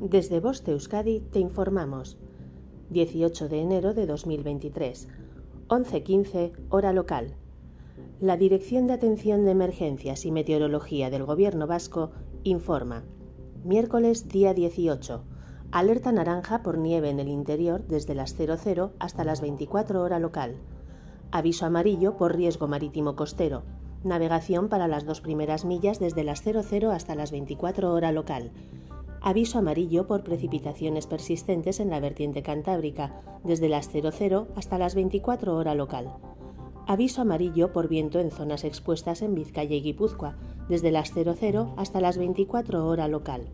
Desde Voz de Euskadi te informamos. 18 de enero de 2023, 11.15 hora local. La Dirección de Atención de Emergencias y Meteorología del Gobierno Vasco informa. Miércoles día 18. Alerta naranja por nieve en el interior desde las 00 hasta las 24 hora local. Aviso amarillo por riesgo marítimo costero. Navegación para las dos primeras millas desde las 00 hasta las 24 hora local aviso amarillo por precipitaciones persistentes en la vertiente cantábrica, desde las 00 hasta las 24 hora local. Aviso amarillo por viento en zonas expuestas en Vizcaya y Guipúzcoa, desde las 00 hasta las 24 hora local.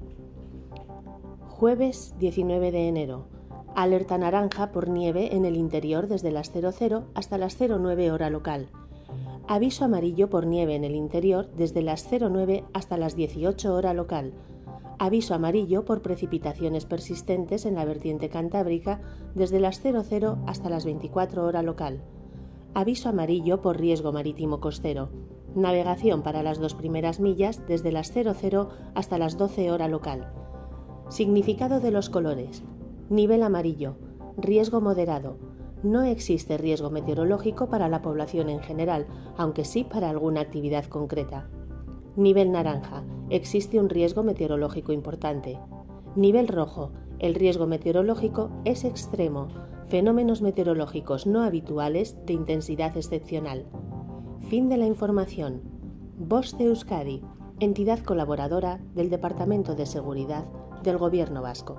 Jueves 19 de enero. Alerta naranja por nieve en el interior desde las 00 hasta las 09 hora local. Aviso amarillo por nieve en el interior desde las 09 hasta las 18 hora local aviso amarillo por precipitaciones persistentes en la vertiente cantábrica desde las 00 hasta las 24 hora local, aviso amarillo por riesgo marítimo costero, navegación para las dos primeras millas desde las 00 hasta las 12 hora local. Significado de los colores. Nivel amarillo, riesgo moderado. No existe riesgo meteorológico para la población en general, aunque sí para alguna actividad concreta. Nivel naranja. Existe un riesgo meteorológico importante. Nivel rojo. El riesgo meteorológico es extremo. Fenómenos meteorológicos no habituales de intensidad excepcional. Fin de la información. Voz de Euskadi, entidad colaboradora del Departamento de Seguridad del Gobierno Vasco.